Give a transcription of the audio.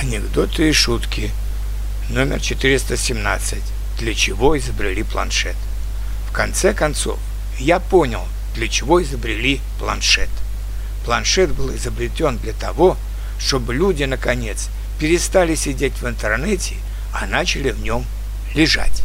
Анекдоты и шутки. Номер 417. Для чего изобрели планшет? В конце концов, я понял, для чего изобрели планшет. Планшет был изобретен для того, чтобы люди, наконец, перестали сидеть в интернете, а начали в нем лежать.